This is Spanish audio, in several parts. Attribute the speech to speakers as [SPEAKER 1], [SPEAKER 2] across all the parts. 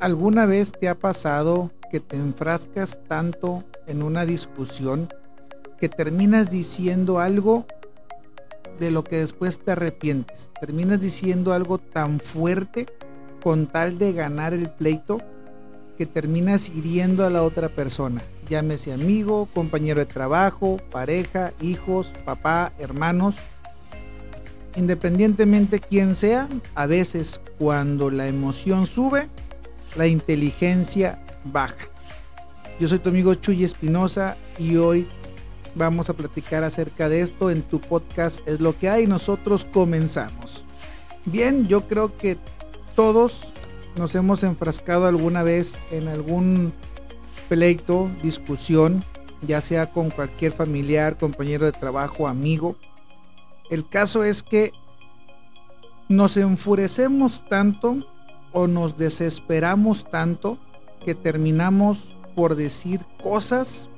[SPEAKER 1] ¿Alguna vez te ha pasado que te enfrascas tanto en una discusión que terminas diciendo algo de lo que después te arrepientes? Terminas diciendo algo tan fuerte con tal de ganar el pleito que terminas hiriendo a la otra persona, llámese amigo, compañero de trabajo, pareja, hijos, papá, hermanos. Independientemente quién sea, a veces cuando la emoción sube, la inteligencia baja. Yo soy tu amigo Chuy Espinosa y hoy vamos a platicar acerca de esto en tu podcast Es lo que hay. Nosotros comenzamos. Bien, yo creo que todos nos hemos enfrascado alguna vez en algún pleito, discusión, ya sea con cualquier familiar, compañero de trabajo, amigo. El caso es que nos enfurecemos tanto o nos desesperamos tanto que terminamos por decir cosas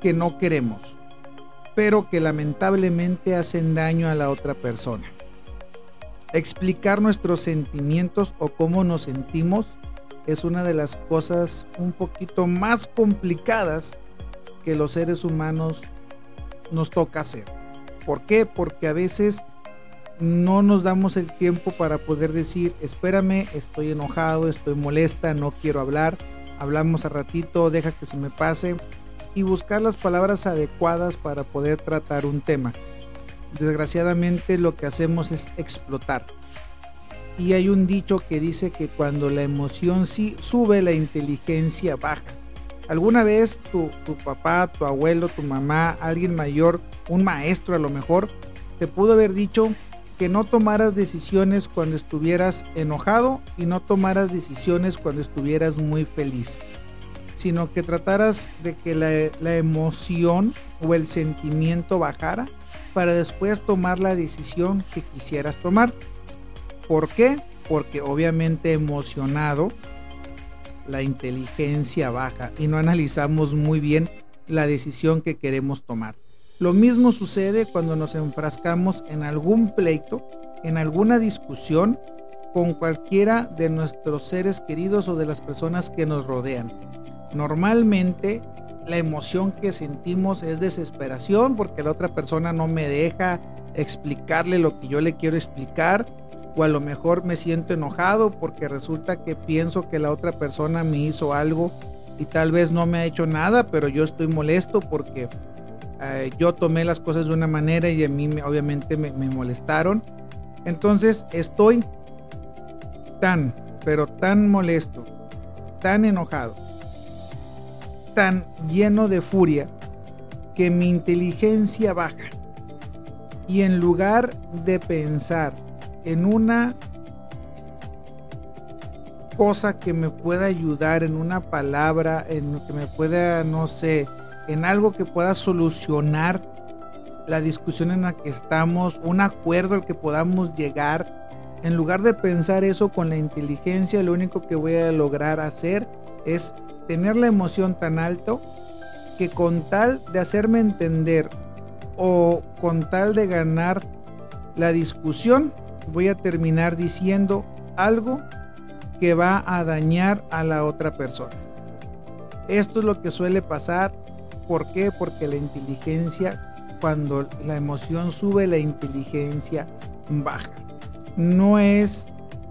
[SPEAKER 1] que no queremos, pero que lamentablemente hacen daño a la otra persona. Explicar nuestros sentimientos o cómo nos sentimos es una de las cosas un poquito más complicadas que los seres humanos nos toca hacer. ¿Por qué? Porque a veces no nos damos el tiempo para poder decir, espérame, estoy enojado, estoy molesta, no quiero hablar, hablamos a ratito, deja que se me pase y buscar las palabras adecuadas para poder tratar un tema. Desgraciadamente lo que hacemos es explotar. Y hay un dicho que dice que cuando la emoción sí sube, la inteligencia baja. ¿Alguna vez tu, tu papá, tu abuelo, tu mamá, alguien mayor, un maestro a lo mejor, te pudo haber dicho, que no tomaras decisiones cuando estuvieras enojado y no tomaras decisiones cuando estuvieras muy feliz, sino que trataras de que la, emoción o el sentimiento bajara para después tomar la decisión que quisieras tomar. ¿Por qué? Porque obviamente emocionado la inteligencia baja y no analizamos muy bien la decisión que queremos tomar. Lo mismo sucede cuando nos enfrascamos en algún pleito, en alguna discusión con cualquiera de nuestros seres queridos o de las personas que nos rodean. Normalmente la emoción que sentimos es desesperación porque la otra persona no me deja explicarle lo que yo le quiero explicar o a lo mejor me siento enojado porque resulta que pienso que la otra persona me hizo algo y tal vez no me ha hecho nada, pero yo estoy molesto porque eh, yo tomé las cosas de una manera y a mí obviamente me, me molestaron. Entonces estoy tan, pero tan molesto, tan enojado, tan lleno de furia que mi inteligencia baja. Y en lugar de pensar en una cosa que me pueda ayudar, en una palabra, en lo que me pueda, no sé, en algo que pueda solucionar la discusión en la que estamos, un acuerdo al que podamos llegar. En lugar de pensar eso con la inteligencia, lo único que voy a lograr hacer es tener la emoción tan alto que con tal de hacerme entender o con tal de ganar la discusión, voy a terminar diciendo algo que va a dañar a la otra persona. Esto es lo que suele pasar ¿Por qué? Porque la inteligencia, cuando la emoción sube, la inteligencia baja. No es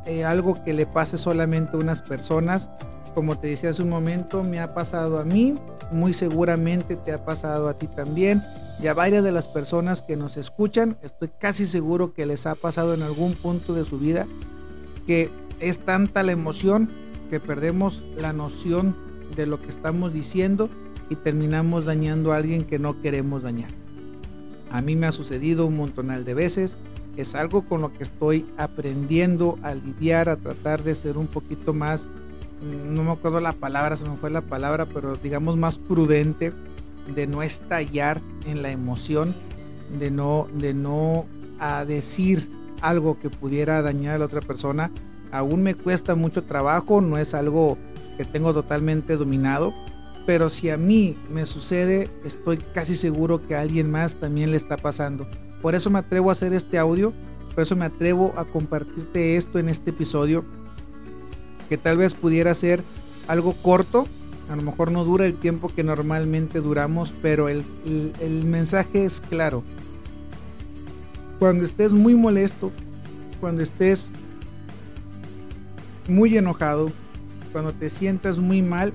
[SPEAKER 1] eh, algo que le pase solamente a unas personas. Como te decía hace un momento, me ha pasado a mí, muy seguramente te ha pasado a ti también. Y a varias de las personas que nos escuchan, estoy casi seguro que les ha pasado en algún punto de su vida que es tanta la emoción que perdemos la noción de lo que estamos diciendo y terminamos dañando a alguien que no queremos dañar. A mí me ha sucedido un montonal de veces. Es algo con lo que estoy aprendiendo a lidiar, a tratar de ser un poquito más, mm, no me acuerdo la palabra, se me fue la palabra, pero digamos más prudente, de no estallar en la emoción, de no, de no a decir algo que pudiera dañar a la otra persona. Aún me cuesta mucho trabajo, no es algo que tengo totalmente dominado, pero si a mí me sucede, estoy casi seguro que a alguien más también le está pasando. Por eso me atrevo a hacer este audio, por eso me atrevo a compartirte esto en este episodio, que tal vez pudiera ser algo corto, a lo mejor no dura el tiempo que normalmente duramos, pero el, el mensaje es claro. Cuando estés muy molesto, cuando estés muy enojado, cuando te sientas muy mal,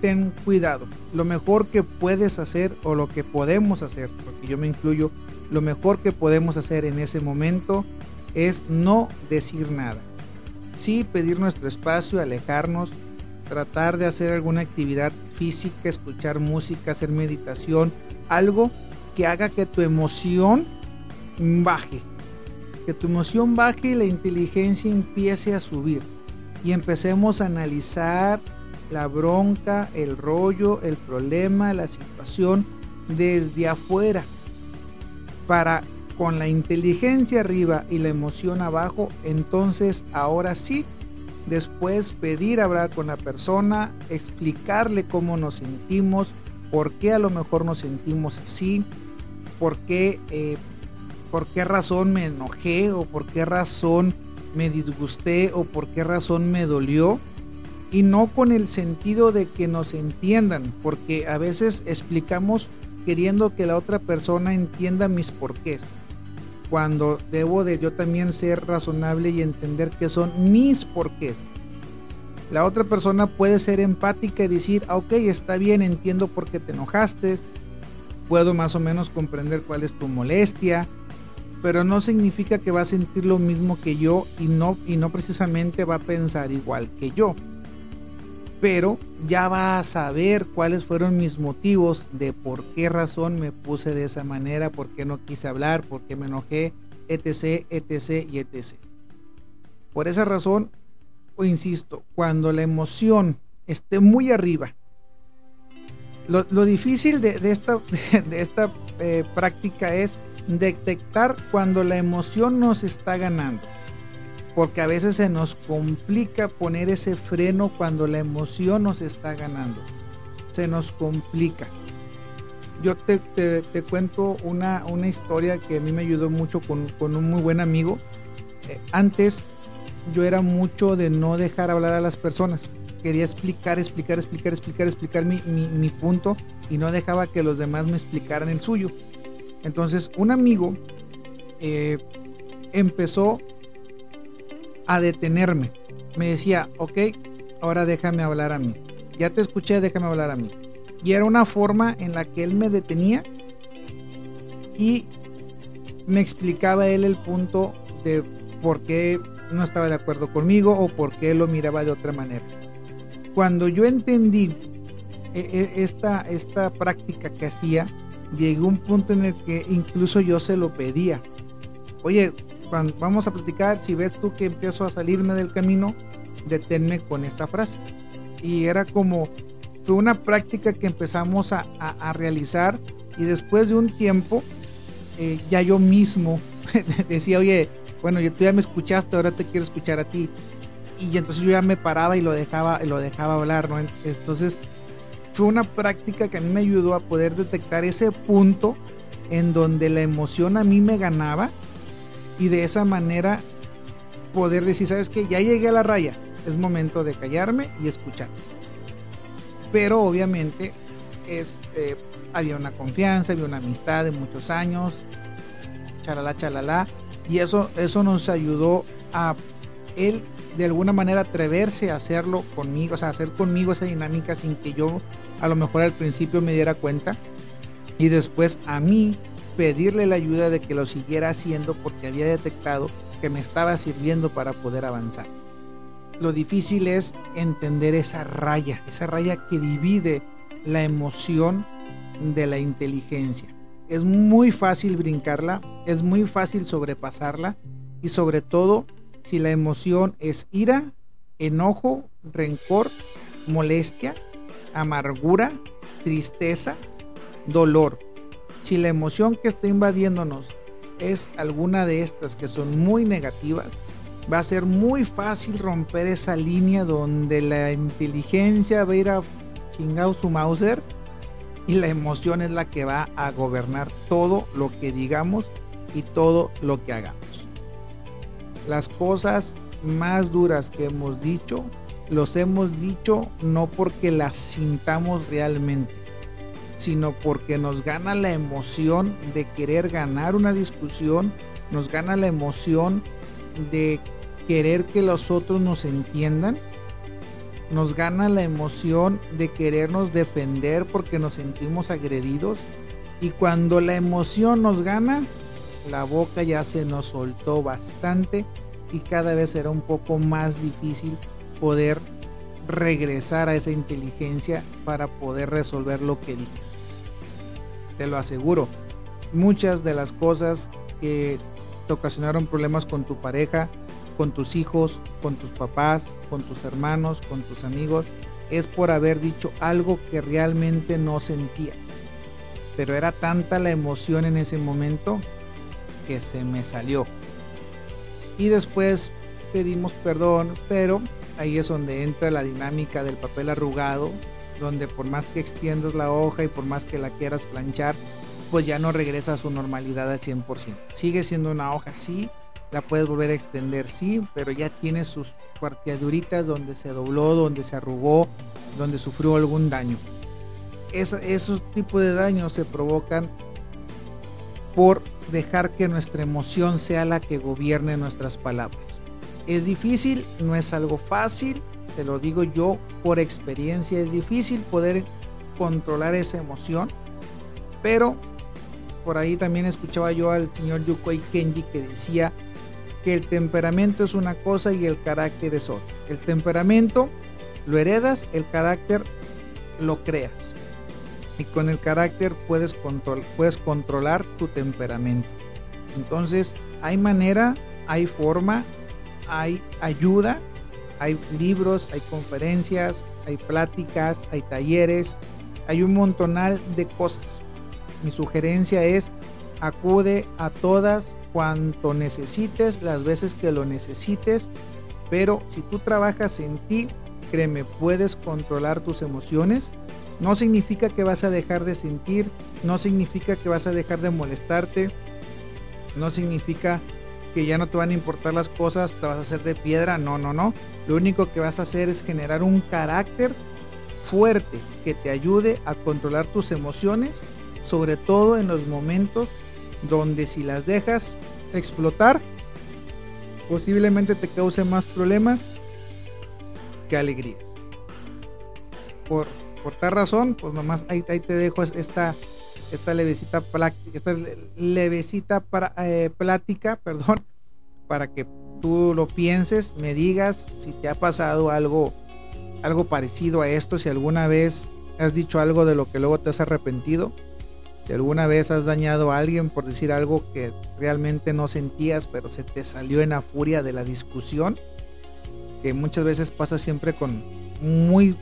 [SPEAKER 1] ten cuidado. Lo mejor que puedes hacer o lo que podemos hacer, porque yo me incluyo, lo mejor que podemos hacer en ese momento es no decir nada. Sí pedir nuestro espacio, alejarnos, tratar de hacer alguna actividad física, escuchar música, hacer meditación, algo que haga que tu emoción baje. Que tu emoción baje y la inteligencia empiece a subir. Y empecemos a analizar la bronca, el rollo, el problema, la situación desde afuera. Para con la inteligencia arriba y la emoción abajo, entonces ahora sí, después pedir hablar con la persona, explicarle cómo nos sentimos, por qué a lo mejor nos sentimos así, por qué, eh, por qué razón me enojé o por qué razón me disgusté o por qué razón me dolió y no con el sentido de que nos entiendan, porque a veces explicamos queriendo que la otra persona entienda mis porqués, cuando debo de yo también ser razonable y entender que son mis porqués. La otra persona puede ser empática y decir, ah, ok, está bien, entiendo por qué te enojaste, puedo más o menos comprender cuál es tu molestia, pero no significa que va a sentir lo mismo que yo y no, y no precisamente va a pensar igual que yo pero ya va a saber cuáles fueron mis motivos de por qué razón me puse de esa manera, por qué no quise hablar, por qué me enojé, etc, etc y etc. Por esa razón, o insisto, cuando la emoción esté muy arriba, lo, difícil de, esta, de esta eh, práctica es detectar cuando la emoción nos está ganando porque a veces se nos complica poner ese freno cuando la emoción nos está ganando. Se nos complica. Yo te, cuento una, una, historia que a mí me ayudó mucho con, un muy buen amigo. Eh, antes yo era mucho de no dejar hablar a las personas. Quería explicar, explicar, explicar, explicar, explicar mi, mi punto y no dejaba que los demás me explicaran el suyo. Entonces un amigo eh, empezó a detenerme. Me decía, ok, ahora déjame hablar a mí. Ya te escuché, déjame hablar a mí. Y era una forma en la que él me detenía y me explicaba él el punto de por qué no estaba de acuerdo conmigo o por qué lo miraba de otra manera. Cuando yo entendí eh, eh, esta, esta práctica que hacía, llegó un punto en el que incluso yo se lo pedía. Oye, vamos a platicar, si ves tú que empiezo a salirme del camino, deténme con esta frase. Y era como, fue una práctica que empezamos a, realizar y después de un tiempo, eh, ya yo mismo decía, oye, bueno, tú ya me escuchaste, ahora te quiero escuchar a ti. Y entonces yo ya me paraba y lo dejaba, lo dejaba hablar, ¿no? Entonces fue una práctica que a mí me ayudó a poder detectar ese punto en donde la emoción a mí me ganaba y de esa manera poder decir, sabes que ya llegué a la raya, es momento de callarme y escuchar. Pero obviamente este, había una confianza, había una amistad de muchos años, chalala, chalala, y eso, eso nos ayudó a él de alguna manera atreverse a hacerlo conmigo, o sea, hacer conmigo esa dinámica sin que yo a lo mejor al principio me diera cuenta. Y después a mí pedirle la ayuda de que lo siguiera haciendo porque había detectado que me estaba sirviendo para poder avanzar. Lo difícil es entender esa raya, esa raya que divide la emoción de la inteligencia. Es muy fácil brincarla, es muy fácil sobrepasarla y sobre todo si la emoción es ira, enojo, rencor, molestia, amargura, tristeza, dolor si la emoción que está invadiéndonos es alguna de estas que son muy negativas, va a ser muy fácil romper esa línea donde la inteligencia va a ir a chingar su Mauser y la emoción es la que va a gobernar todo lo que digamos y todo lo que hagamos. Las cosas más duras que hemos dicho, los hemos dicho no porque las sintamos realmente, sino porque nos gana la emoción de querer ganar una discusión, nos gana la emoción de querer que los otros nos entiendan, nos gana la emoción de querernos defender porque nos sentimos agredidos y cuando la emoción nos gana, la boca ya se nos soltó bastante y cada vez será un poco más difícil poder regresar a esa inteligencia para poder resolver lo que dije. Te lo aseguro, muchas de las cosas que te ocasionaron problemas con tu pareja, con tus hijos, con tus papás, con tus hermanos, con tus amigos, es por haber dicho algo que realmente no sentías. Pero era tanta la emoción en ese momento que se me salió. Y después pedimos perdón, pero ahí es donde entra la dinámica del papel arrugado, donde por más que extiendas la hoja y por más que la quieras planchar, pues ya no regresa a su normalidad al 100%. Sigue siendo una hoja, sí, la puedes volver a extender, sí, pero ya tiene sus cuarteaduritas donde se dobló, donde se arrugó, donde sufrió algún daño. esos tipos de daños se provocan por dejar que nuestra emoción sea la que gobierne nuestras palabras. Es difícil, no es algo fácil, te lo digo yo por experiencia, es difícil poder controlar esa emoción, pero por ahí también escuchaba yo al señor Yukoi Kenji que decía que el temperamento es una cosa y el carácter es otra. El temperamento lo heredas, el carácter lo creas. Y con el carácter puedes, puedes controlar tu temperamento. Entonces, hay manera, hay forma, hay ayuda, hay libros, hay conferencias, hay pláticas, hay talleres, hay un montonal de cosas. Mi sugerencia es acude a todas cuanto necesites, las veces que lo necesites, pero si tú trabajas en ti, créeme, puedes controlar tus emociones. No significa que vas a dejar de sentir, no significa que vas a dejar de molestarte, no significa que ya no te van a importar las cosas, te vas a hacer de piedra, no, no, no. Lo único que vas a hacer es generar un carácter fuerte que te ayude a controlar tus emociones, sobre todo en los momentos donde si las dejas explotar, posiblemente te cause más problemas que alegrías. Por, por tal razón, pues nomás ahí, ahí te dejo esta esta levecita, esta levecita para, eh, plática, perdón, para que tú lo pienses, me digas si te ha pasado algo, algo parecido a esto, si alguna vez has dicho algo de lo que luego te has arrepentido, si alguna vez has dañado a alguien por decir algo que realmente no sentías, pero se te salió en la furia de la discusión, que muchas veces pasa siempre con muy,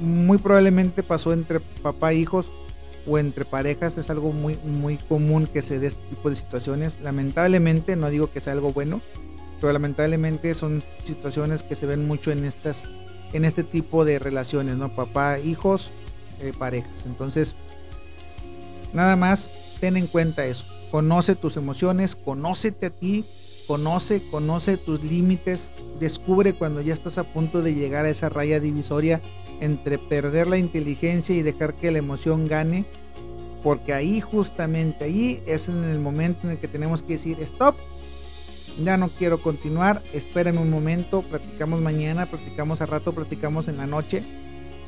[SPEAKER 1] muy probablemente pasó entre papá e hijos o entre parejas es algo muy, muy común que se dé este tipo de situaciones. Lamentablemente, no digo que sea algo bueno, pero lamentablemente son situaciones que se ven mucho en estas en este tipo de relaciones, ¿no? Papá, hijos, eh, parejas. Entonces, nada más ten en cuenta eso. Conoce tus emociones, conócete a ti, conoce, conoce tus límites, descubre cuando ya estás a punto de llegar a esa raya divisoria entre perder la inteligencia y dejar que la emoción gane, porque ahí justamente ahí es en el momento en el que tenemos que decir stop, ya no quiero continuar, esperen un momento, platicamos mañana, platicamos a rato, platicamos en la noche,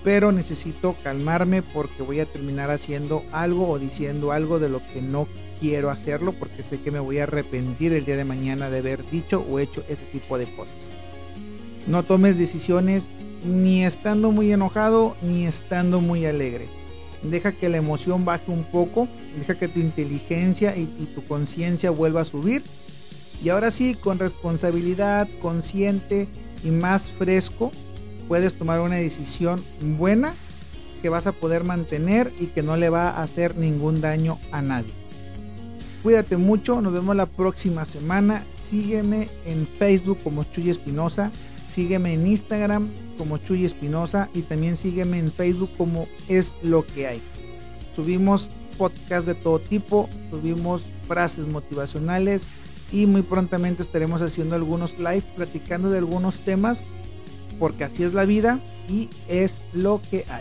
[SPEAKER 1] pero necesito calmarme porque voy a terminar haciendo algo o diciendo algo de lo que no quiero hacerlo porque sé que me voy a arrepentir el día de mañana de haber dicho o hecho ese tipo de cosas. No tomes decisiones ni estando muy enojado ni estando muy alegre. Deja que la emoción baje un poco, deja que tu inteligencia y, tu conciencia vuelva a subir. Y ahora sí, con responsabilidad, consciente y más fresco, puedes tomar una decisión buena que vas a poder mantener y que no le va a hacer ningún daño a nadie. Cuídate mucho, nos vemos la próxima semana. Sígueme en Facebook como Chuy Espinosa Sígueme en Instagram como Chuy Espinosa y también sígueme en Facebook como Es lo que hay. Subimos podcasts de todo tipo, subimos frases motivacionales, y muy prontamente estaremos haciendo algunos live platicando de algunos temas porque así es la vida y es lo que hay.